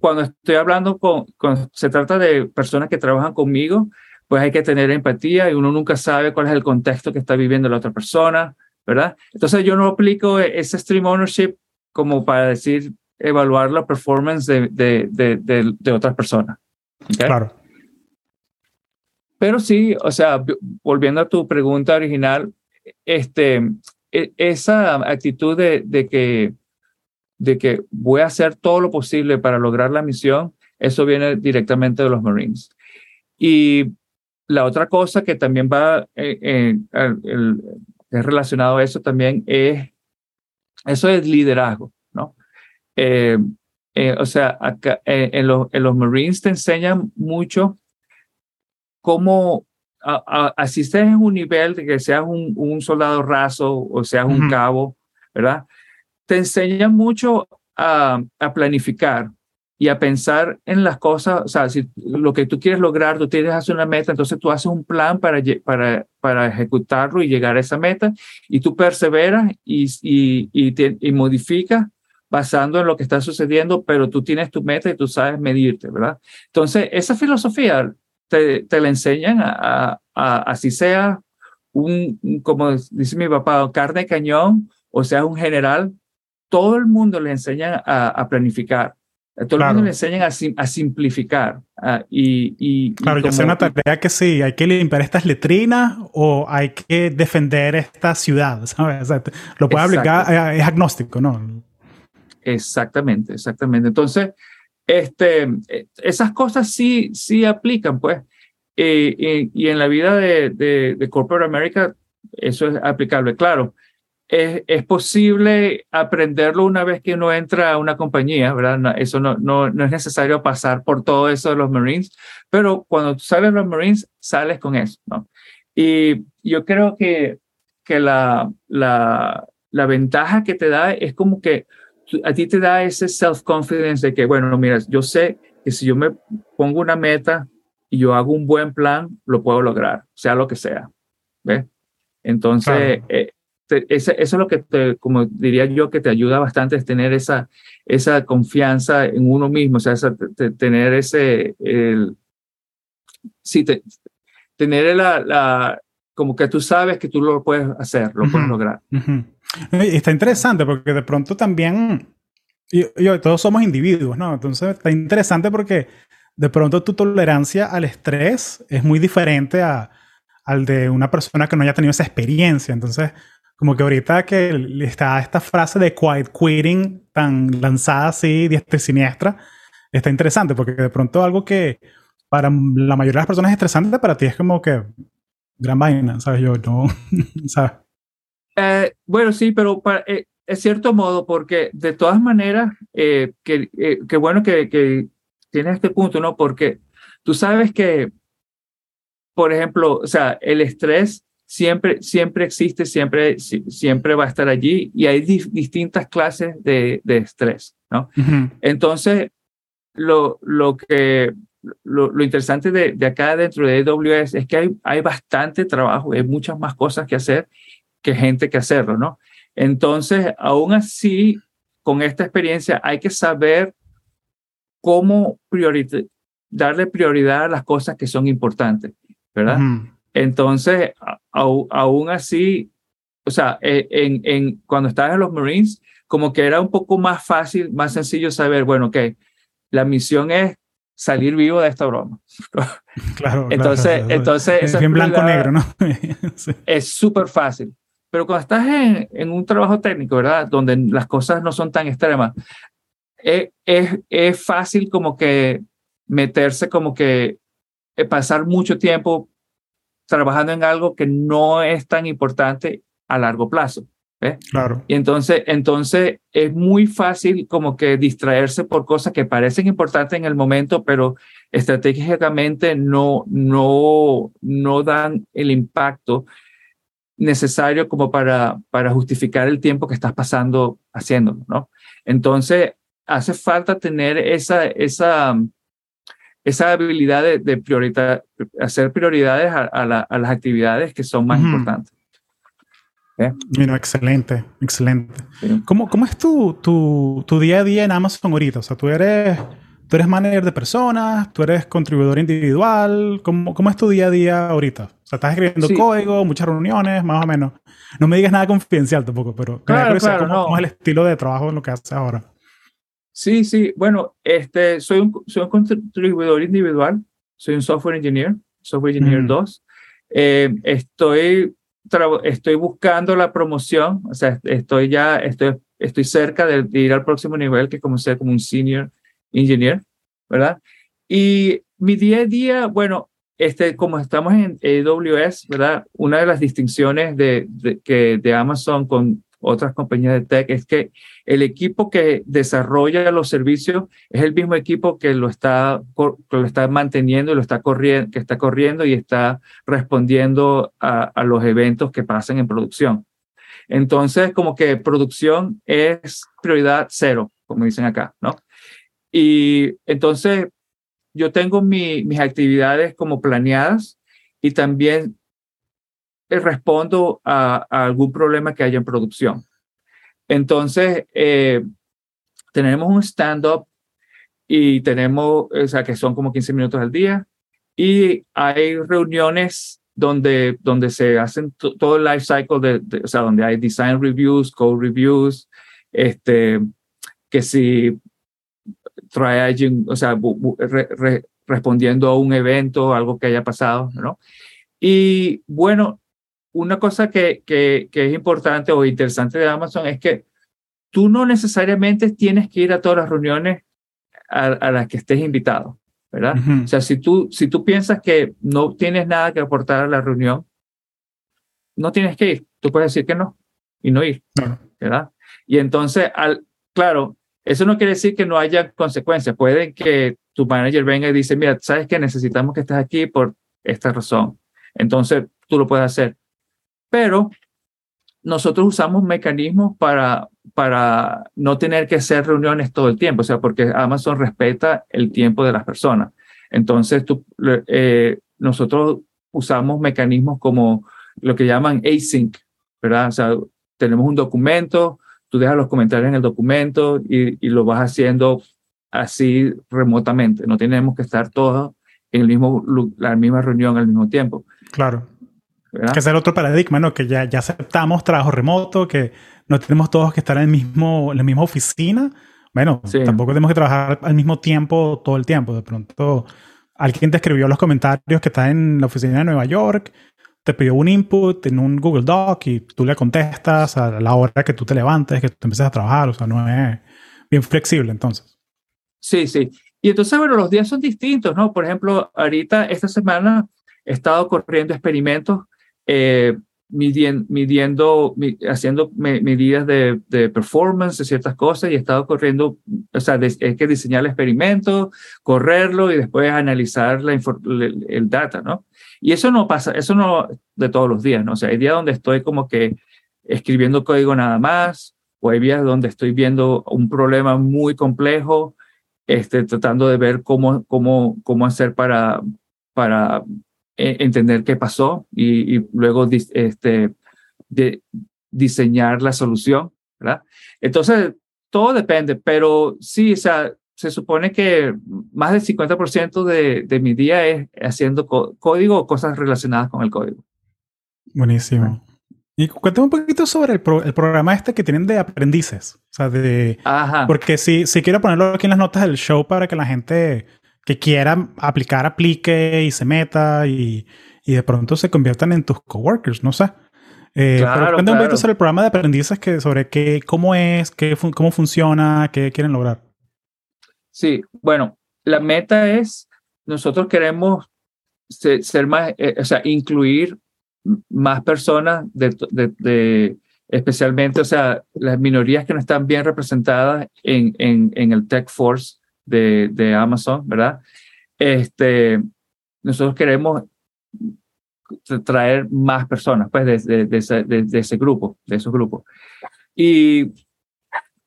[SPEAKER 3] Cuando estoy hablando con, cuando se trata de personas que trabajan conmigo, pues hay que tener empatía y uno nunca sabe cuál es el contexto que está viviendo la otra persona, ¿verdad? Entonces yo no aplico ese stream ownership como para decir, evaluar la performance de, de, de, de otras personas.
[SPEAKER 2] Claro.
[SPEAKER 3] Pero sí, o sea, volviendo a tu pregunta original, este, e, esa actitud de, de, que, de que voy a hacer todo lo posible para lograr la misión, eso viene directamente de los Marines. Y la otra cosa que también va eh, es relacionado a eso también es, eso es liderazgo, ¿no? Eh, eh, o sea, acá, en, los, en los Marines te enseñan mucho cómo, así estés en un nivel de que seas un, un soldado raso o seas un cabo, ¿verdad? Te enseñan mucho a, a planificar, y a pensar en las cosas, o sea, si lo que tú quieres lograr, tú tienes hacer una meta, entonces tú haces un plan para, para, para ejecutarlo y llegar a esa meta y tú perseveras y, y, y, y modificas basando en lo que está sucediendo, pero tú tienes tu meta y tú sabes medirte, ¿verdad? Entonces, esa filosofía te, te la enseñan a, a, así sea un, como dice mi papá, carne cañón, o sea, un general, todo el mundo le enseña a, a todo el mundo le enseñan a, simplificar. y, y,
[SPEAKER 2] claro, yo sé una tarea que sí, hay que limpiar estas letrinas o hay que defender esta ciudad, (laughs) ¿sabes? lo puede aplicar, eh, es agnóstico, ¿no?
[SPEAKER 3] Exactamente, exactamente. Entonces, este, eh, esas cosas sí, sí aplican, pues. Eh, y, en la vida de, de, de Corporate America, eso es aplicable. Claro, es, posible aprenderlo una vez que uno entra a una compañía, ¿verdad? eso no, no, no, es necesario pasar por todo eso de los Marines, pero cuando tú sales los Marines, sales con eso, ¿no? Y yo creo que, que la, la, la ventaja que te da es como que a ti te da ese self-confidence de que, bueno, mira, yo sé que si yo me pongo una meta y yo hago un buen plan, lo puedo lograr, sea lo que sea. ¿Ves? Entonces, eh, eso es lo que, te, como diría yo, que te ayuda bastante es tener esa, esa confianza en uno mismo, o sea, tener ese, el, sí, tener la, la, como que tú sabes que tú lo puedes hacer, lo puedes lograr.
[SPEAKER 2] Está interesante porque de pronto también, yo, todos somos individuos, ¿no? Entonces está interesante porque de pronto tu tolerancia al estrés es muy diferente a, al de una persona que no haya tenido esa experiencia. Entonces, como que ahorita que está esta frase de quiet quitting tan lanzada así, diestra y siniestra, está interesante porque de pronto algo que para la mayoría de las personas es estresante, para ti es como que gran vaina, ¿sabes? Yo no, (laughs) ¿sabes?
[SPEAKER 3] Eh, bueno, sí, pero para, eh, es cierto modo, porque de todas maneras, eh, que, que, bueno que, que tienes este punto, ¿no? Porque tú sabes que, por ejemplo, o sea, el estrés siempre, siempre existe, siempre, siempre va a estar allí y hay distintas clases de, de estrés, ¿no? Entonces, lo, lo que, lo, lo interesante de, de, acá dentro de AWS es que hay, hay bastante trabajo, hay muchas más cosas que hacer que gente que hacerlo, ¿no? Entonces, aún así, con esta experiencia hay que saber cómo darle prioridad a las cosas que son importantes, ¿verdad? Entonces, aún así, o sea, e, en, en, cuando estabas en los Marines, como que era un poco más fácil, más sencillo saber, bueno, que la misión es salir vivo de esta broma. (laughs)
[SPEAKER 2] Claro.
[SPEAKER 3] entonces, entonces
[SPEAKER 2] es blanco-negro, ¿no? (laughs)
[SPEAKER 3] Es súper fácil. Pero cuando estás en, en, un trabajo técnico, ¿verdad? Donde las cosas no son tan extremas, es, es, es fácil como que meterse, como que eh, pasar mucho tiempo trabajando en algo que no es tan importante a largo plazo. ¿ves?
[SPEAKER 2] Claro.
[SPEAKER 3] Y entonces, entonces es muy fácil como que distraerse por cosas que parecen importantes en el momento, pero estratégicamente no, no, no dan el impacto necesario como para, para justificar el tiempo que estás pasando haciéndolo, ¿no? Entonces, hace falta tener esa, esa, esa habilidad de, de hacer prioridades a, a, a, las actividades que son más importantes.
[SPEAKER 2] ¿Eh? Bueno, excelente, excelente. Sí. ¿Cómo, ¿Cómo, es tu, tu, tu, día a día en Amazon ahorita? O sea, tú eres, tú eres manager de personas, tú eres contribuidor individual. ¿Cómo, cómo es tu día a día ahorita? sea, estás escribiendo sí. código, muchas reuniones, más o menos. No me digas nada confidencial tampoco, pero
[SPEAKER 3] claro, claro,
[SPEAKER 2] cómo,
[SPEAKER 3] no.
[SPEAKER 2] cómo, es el estilo de trabajo en lo que haces ahora.
[SPEAKER 3] Sí, sí. Bueno, este, soy, un, soy un contribuidor individual. Soy un software engineer, software engineer mm. 2. Eh, estoy, estoy buscando la promoción. O sea, estoy ya, estoy, estoy cerca de, de ir al próximo nivel, que como ser como un senior engineer, ¿verdad? Y mi día a día, bueno, este, como estamos en AWS, ¿verdad? Una de las distinciones de, de, que, de Amazon con otras compañías de tech es que el equipo que desarrolla los servicios es el mismo equipo que lo está, que lo está manteniendo y lo está corriendo, que está corriendo y está respondiendo a, a los eventos que pasan en producción. Entonces, como que producción es prioridad cero, como dicen acá, ¿no? Y entonces, yo tengo mi, mis actividades como planeadas y también respondo a, algún problema que haya en producción. Entonces, eh, tenemos un stand-up y tenemos, o sea, que son como 15 minutos al día y hay reuniones donde, donde se hacen todo el life cycle, de, o sea, donde hay design reviews, code reviews, este, que si triaging, o sea, re, re, respondiendo a un evento, algo que haya pasado, ¿no? Y bueno, una cosa que, que, que, es importante o interesante de Amazon es que tú no necesariamente tienes que ir a todas las reuniones a, a las que estés invitado, ¿verdad? Uh -huh. O sea, si tú, si tú piensas que no tienes nada que aportar a la reunión, no tienes que ir. Tú puedes decir que no y no ir, uh -huh. ¿verdad? Y entonces, al, claro, eso no quiere decir que no haya consecuencias. Puede que tu manager venga y dice, mira, sabes que necesitamos que estés aquí por esta razón. Entonces, tú lo puedes hacer. Pero nosotros usamos mecanismos para, para no tener que hacer reuniones todo el tiempo, o sea, porque Amazon respeta el tiempo de las personas. Entonces, tú, eh, nosotros usamos mecanismos como lo que llaman async, ¿verdad? O sea, tenemos un documento, tú dejas los comentarios en el documento y, y, lo vas haciendo así remotamente. No tenemos que estar todos en el mismo, la misma reunión al mismo tiempo.
[SPEAKER 2] Claro. ¿Verdad? Que es el otro paradigma, ¿no? Que ya, ya aceptamos trabajo remoto, que no tenemos todos que estar en, el mismo, en la misma oficina. Bueno, sí. tampoco tenemos que trabajar al mismo tiempo todo el tiempo. De pronto, alguien te escribió los comentarios que está en la oficina de Nueva York, te pidió un input en un Google Doc y tú le contestas a la hora que tú te levantes, que tú empieces a trabajar. O sea, no es bien flexible entonces.
[SPEAKER 3] Sí, sí. Y entonces, bueno, los días son distintos, ¿no? Por ejemplo, ahorita, esta semana, he estado corriendo experimentos, eh, midiendo, haciendo medidas de, de, performance de ciertas cosas y he estado corriendo, o sea, hay que diseñar el experimento, correrlo y después analizar la el, el, data, ¿no? Y eso no pasa, eso no de todos los días, ¿no? O sea, hay días donde estoy como que escribiendo código nada más, o hay días donde estoy viendo un problema muy complejo, este, tratando de ver cómo, cómo, cómo hacer para, para e, entender qué pasó y, luego este, de diseñar la solución, ¿verdad? Entonces, todo depende, pero sí, o sea, se supone que más del 50% de, de mi día es haciendo código o cosas relacionadas con el código.
[SPEAKER 2] Buenísimo. Y cuéntame un poquito sobre el, el, programa este que tienen de aprendices. O sea, de... Ajá. Porque si, si quiero ponerlo aquí en las notas del show para que la gente que quiera aplicar, aplique y se meta y, y de pronto se conviertan en tus coworkers, no sé. Eh, claro, pero cuéntame un poquito sobre el programa de aprendices, que, sobre qué, cómo es, qué, cómo funciona, qué quieren lograr.
[SPEAKER 3] Sí, bueno, la meta es, nosotros queremos ser, más, eh, o sea, incluir más personas de, de, especialmente, o sea, las minorías que no están bien representadas en, en, en el Tech Force de, Amazon, ¿verdad? Este, nosotros queremos traer más personas, pues, de, de, ese grupo, de esos grupos. Y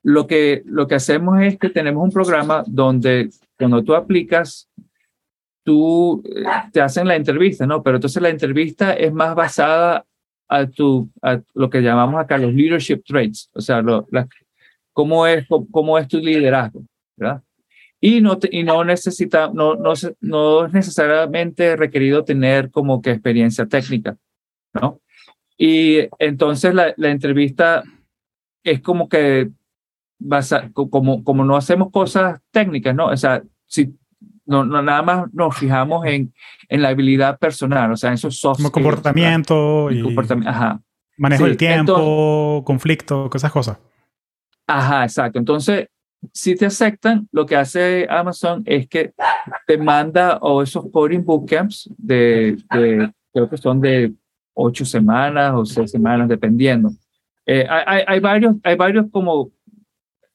[SPEAKER 3] lo que, lo que hacemos es que tenemos un programa donde cuando tú aplicas, tú eh, te hacen la entrevista, ¿no? Pero entonces la entrevista es más basada a, tu, a lo que llamamos acá los leadership traits, o sea, lo, cómo, es, cómo es tu liderazgo, ¿verdad? Y no, y no necesita, no, no, no es necesariamente requerido tener como que experiencia técnica, ¿no? Y entonces la, la entrevista es como que basa, como, como no hacemos cosas técnicas, ¿no? O sea, si no, no nada más nos fijamos en, en la habilidad personal, o sea, en esos
[SPEAKER 2] soft Como comportamiento y, comportamiento, ajá. manejo del tiempo, conflicto, esas cosas.
[SPEAKER 3] Ajá, exacto. Entonces, si te aceptan, lo que hace Amazon es que te manda o esos coding bootcamps de, de, creo que son de ocho semanas o seis semanas, dependiendo. Eh, hay, hay, varios, hay varios como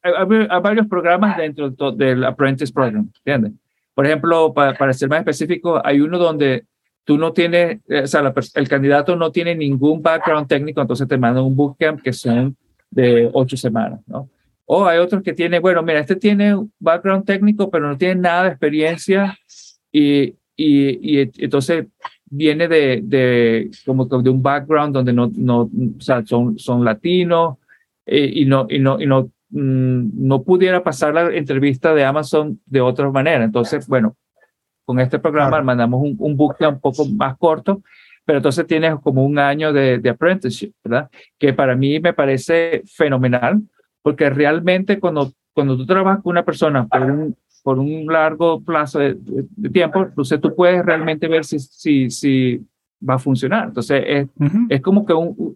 [SPEAKER 3] hay, varios programas dentro del Apprentice Program, ¿entiendes? Por ejemplo, para, ser más específico, hay uno donde tú no tienes, o sea, el candidato no tiene ningún background técnico, entonces te mandan un bootcamp que son de ocho semanas, ¿no? O hay otros que tienen, bueno, mira, este tiene un background técnico, pero no tiene nada de experiencia y, y, y entonces viene de, de, como de un background donde no, no o sea, son, son latinos eh, y, no, y, no, y no Mm, no pudiera pasar la entrevista de Amazon de otra manera. Entonces, bueno, con este programa mandamos un, un bootcamp un poco más corto, pero entonces tienes como un año de, de, apprenticeship, ¿verdad? Que para mí me parece fenomenal, porque realmente cuando, cuando tú trabajas con una persona por un, por un largo plazo de, tiempo, entonces tú puedes realmente ver si, si, si va a funcionar. Entonces, es, es como que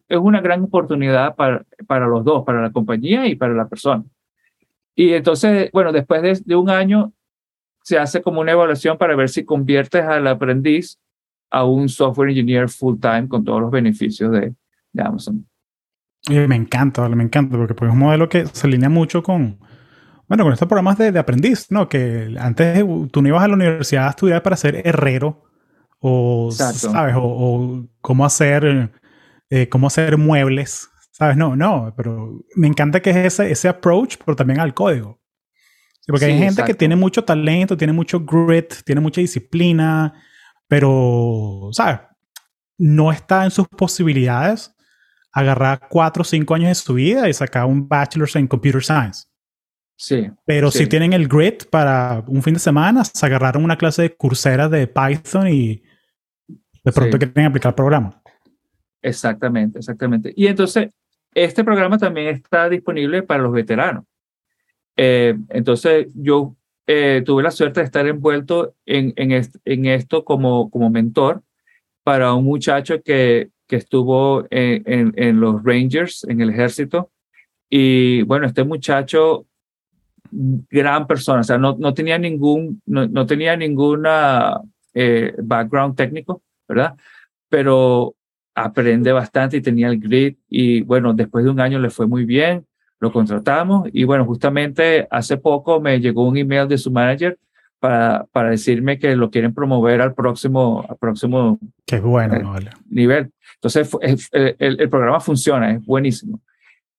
[SPEAKER 3] es una gran oportunidad para, para los dos, para la compañía y para la persona. Y entonces, bueno, después de, de un año, se hace como una evaluación para ver si conviertes al aprendiz a un software engineer full time con todos los beneficios de, de Amazon.
[SPEAKER 2] Me encanta, me encanta, porque pues, es un modelo que se alinea mucho con, bueno, con estos programas de, de aprendiz, ¿no? Que antes tú no ibas a la universidad a estudiar para ser herrero o, ¿sabes? O, cómo hacer, eh, cómo hacer muebles, ¿sabes? No, no, pero me encanta que es ese, ese approach, pero también al código. porque hay gente que tiene mucho talento, tiene mucho grit, tiene mucha disciplina, pero, ¿sabes? No está en sus posibilidades agarrar cuatro o cinco años de su vida y sacar un bachelor's en computer science.
[SPEAKER 3] Sí.
[SPEAKER 2] Pero si tienen el grit para un fin de semana, se agarraron una clase de cursera de Python y de pronto quieren aplicar el programa.
[SPEAKER 3] Exactamente, exactamente. Y entonces, este programa también está disponible para los veteranos. Eh, entonces, yo eh, tuve la suerte de estar envuelto en, en, en, esto como, como mentor para un muchacho que, que estuvo en, en, los Rangers, en el ejército. Y bueno, este muchacho gran persona, o sea, no, no tenía ningún, no, no tenía ninguna eh, background técnico, ¿verdad? Pero aprende bastante y tenía el grit y bueno, después de un año le fue muy bien, lo contratamos y bueno, justamente hace poco me llegó un email de su manager para, para decirme que lo quieren promover al próximo, al próximo
[SPEAKER 2] Qué bueno,
[SPEAKER 3] eh, nivel. Entonces, el, el, el, programa funciona, es buenísimo.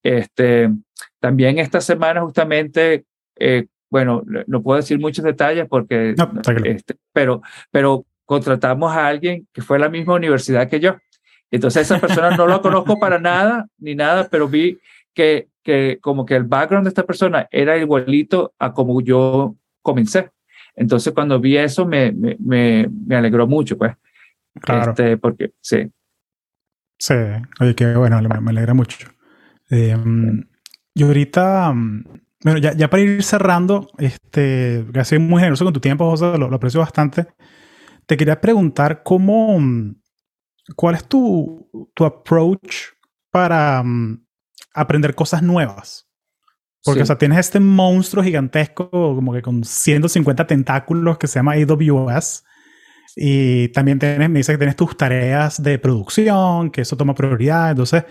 [SPEAKER 3] Este, también esta semana justamente, eh, bueno, no puedo decir muchos detalles porque, no, este, pero, pero contratamos a alguien que fue a la misma universidad que yo. Entonces esa persona no la conozco para nada, ni nada, pero vi que, que como que el background de esta persona era igualito a como yo comencé. Entonces cuando vi eso me, me, me, alegró mucho, pues.
[SPEAKER 2] Claro.
[SPEAKER 3] Este, porque sí.
[SPEAKER 2] Sí, oye, que bueno, me, alegra mucho. Eh, yo ahorita, bueno, ya, ya, para ir cerrando, este, gracias muy generoso con tu tiempo, José, lo, lo aprecio bastante. Te quería preguntar cómo, ¿cuál es tu, tu approach para um, aprender cosas nuevas? Porque, sí. o sea, tienes este monstruo gigantesco, como que con 150 tentáculos que se llama AWS. Y también tienes, me dice que tienes tus tareas de producción, que eso toma prioridad. Entonces,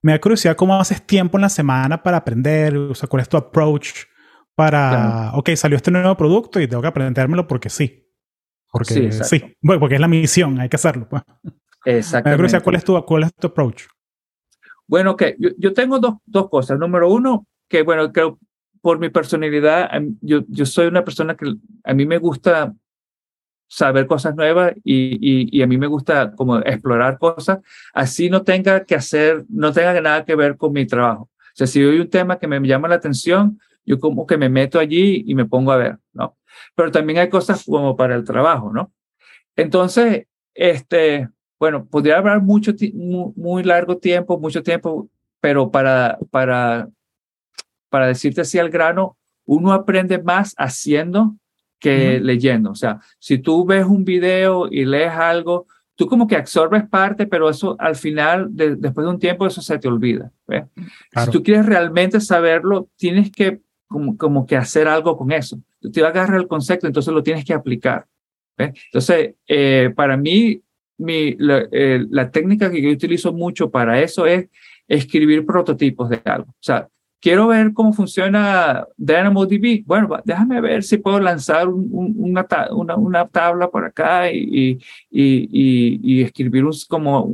[SPEAKER 2] me da curiosidad cómo haces tiempo en la semana para aprender, o sea, cuál es tu approach para, claro. ok, salió este nuevo producto y tengo que aprendérmelo porque sí. Porque sí, sí. Bueno, porque es la misión, hay que hacerlo. Pues.
[SPEAKER 3] Exactamente.
[SPEAKER 2] Me da curiosidad cuál es tu, cuál es tu approach.
[SPEAKER 3] Bueno, que yo, yo, tengo dos, dos cosas. Número uno, que bueno, creo por mi personalidad, yo, yo soy una persona que a mí me gusta saber cosas nuevas y, y, a mí me gusta como explorar cosas, así no tenga que hacer, no tenga nada que ver con mi trabajo. O sea, si hay un tema que me llama la atención, yo como que me meto allí y me pongo a ver, ¿no? Pero también hay cosas como para el trabajo, ¿no? Entonces, este, bueno, podría hablar mucho, muy, muy largo tiempo, mucho tiempo, pero para, para, para decirte así al grano, uno aprende más haciendo que uh -huh. leyendo. O sea, si tú ves un video y lees algo, tú como que absorbes parte, pero eso al final, de, después de un tiempo, eso se te olvida. Claro. Si tú quieres realmente saberlo, tienes que como, como que hacer algo con eso. Tú te agarras el concepto, entonces lo tienes que aplicar. ¿ves? Entonces, eh, para mí, mi, la, eh, la técnica que yo utilizo mucho para eso es escribir prototipos de algo. O sea, quiero ver cómo funciona DynamoDB. Bueno, déjame ver si puedo lanzar un, un, una, una, una, tabla por acá y, y, y, y escribir un, como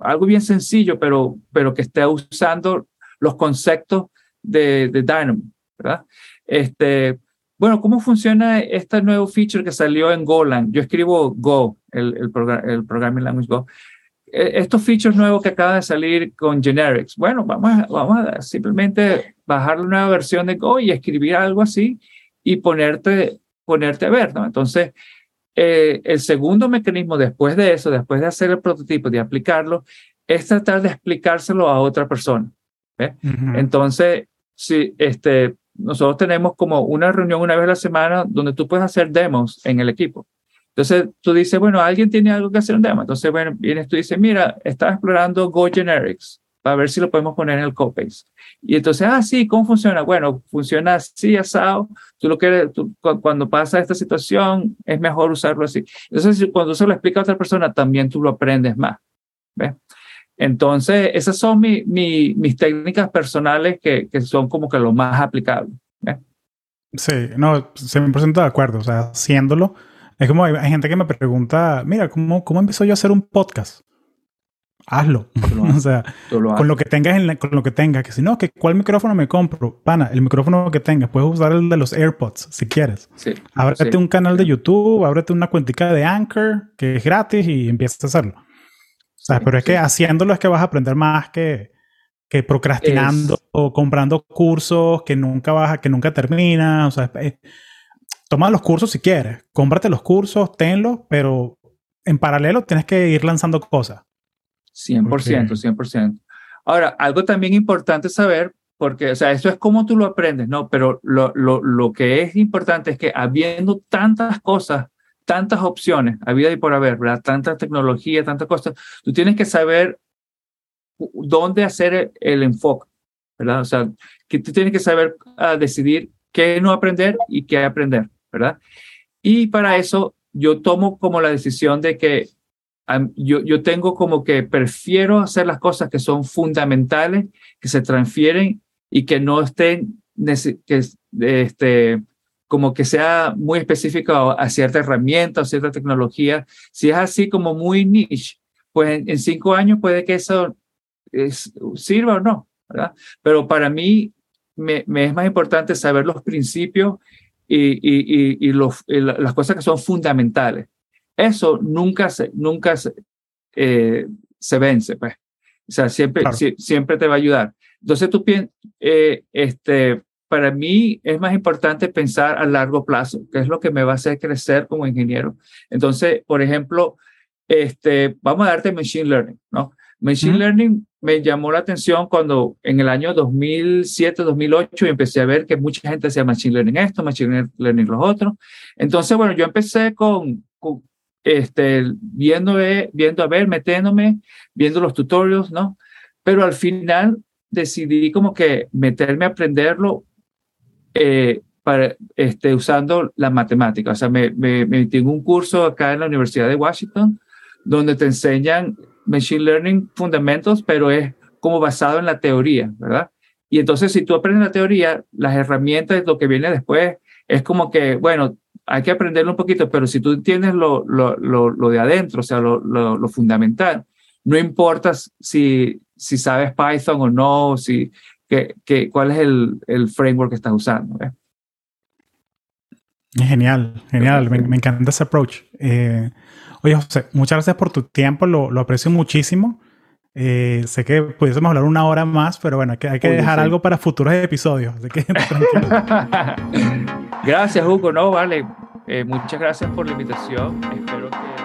[SPEAKER 3] algo bien sencillo, pero, pero que esté usando los conceptos de, de Dynamo, ¿verdad? Este, bueno, ¿cómo funciona este nuevo feature que salió en Golang? Yo escribo Go, el, el, programa, el programming language Go estos features nuevos que acaban de salir con generics. Bueno, vamos a, vamos a simplemente bajar la nueva versión de Go y escribir algo así y ponerte, ponerte a ver, ¿no? Entonces, eh, el segundo mecanismo después de eso, después de hacer el prototipo, de aplicarlo, es tratar de explicárselo a otra persona. Uh -huh. Entonces, si este, nosotros tenemos como una reunión una vez a la semana donde tú puedes hacer demos en el equipo. Entonces tú dices, bueno, alguien tiene algo que hacer un demo. Entonces, bueno, vienes tú dices, mira, estaba explorando Go Generics para ver si lo podemos poner en el codebase. Y entonces, ah, sí, ¿cómo funciona? Bueno, funciona así, asado. Tú lo quieres, tú, cuando pasa esta situación, es mejor usarlo así. Entonces, cuando se lo explica a otra persona, también tú lo aprendes más. ¿Ves? Entonces, esas son mi, mi, mis técnicas personales que, que son como que lo más aplicable.
[SPEAKER 2] Sí, no, 100% de acuerdo. O sea, haciéndolo es como hay, hay, gente que me pregunta, mira, ¿cómo, cómo empezó yo a hacer un podcast? Hazlo. Lo (laughs) o sea, lo con lo que tengas, en la, con lo que tengas. Que si no, que ¿cuál micrófono me compro? Pana, el micrófono que tengas. Puedes usar el de los AirPods si quieres.
[SPEAKER 3] Sí,
[SPEAKER 2] ábrete
[SPEAKER 3] sí.
[SPEAKER 2] un canal de YouTube, ábrete una cuentica de Anchor, que es gratis, y empiezas a hacerlo. O sea, sí, pero es que haciéndolo es que vas a aprender más que, que procrastinando es... o comprando cursos que nunca vas a, que nunca terminan. O sea, es, toma los cursos si quieres, cómprate los cursos, tenlos, pero en paralelo tienes que ir lanzando cosas.
[SPEAKER 3] 100%, porque... 100%. Ahora, algo también importante saber, porque, o sea, esto es como tú lo aprendes, ¿no? Pero lo, lo, lo que es importante es que habiendo tantas cosas, tantas opciones, a vida y por haber, ¿verdad? Tanta tecnología, tantas cosas, tú tienes que saber dónde hacer el, el enfoque, ¿verdad? O sea, que tú tienes que saber uh, decidir qué no aprender y qué aprender, ¿verdad? Y para eso yo tomo como la decisión de que yo, yo tengo como que prefiero hacer las cosas que son fundamentales, que se transfieren y que no estén, que, este, como que sea muy específico a, cierta herramienta o cierta tecnología. Si es así como muy niche, pues en, cinco años puede que eso sirva o no, ¿verdad? Pero para mí me, me, es más importante saber los principios y, y, y, los, las cosas que son fundamentales. Eso nunca se, nunca se, eh, se vence, pues. O sea, siempre, siempre te va a ayudar. Entonces tú piensas, eh, este, para mí es más importante pensar a largo plazo, que es lo que me va a hacer crecer como ingeniero. Entonces, por ejemplo, este, vamos a darte Machine Learning, ¿no? Machine Learning me llamó la atención cuando en el año 2007, 2008 empecé a ver que mucha gente hacía Machine Learning esto, Machine Learning los otros. Entonces, bueno, yo empecé con, este, viendo, viendo a ver, metiéndome, viendo los tutorials, ¿no? Pero al final decidí como que meterme a aprenderlo eh, para, este, usando la matemática. O sea, me, me, me metí en un curso acá en la Universidad de Washington donde te enseñan Machine Learning fundamentos, pero es como basado en la teoría, ¿verdad? Y entonces si tú aprendes la teoría, las herramientas, lo que viene después, es como que, bueno, hay que aprenderlo un poquito, pero si tú entiendes lo, lo, lo, de adentro, o sea, lo, lo, fundamental, no importa si, si sabes Python o no, si, que, que, cuál es el, el framework que estás usando.
[SPEAKER 2] Genial, genial, me, me, encanta ese approach. Eh, Oye, José, muchas gracias por tu tiempo, lo, lo aprecio muchísimo. Eh, sé que pudiésemos hablar una hora más, pero bueno, hay que, hay que dejar algo para futuros episodios. Así que (laughs) (laughs)
[SPEAKER 3] gracias, Hugo. No, vale. Eh, muchas gracias por la invitación. Espero que.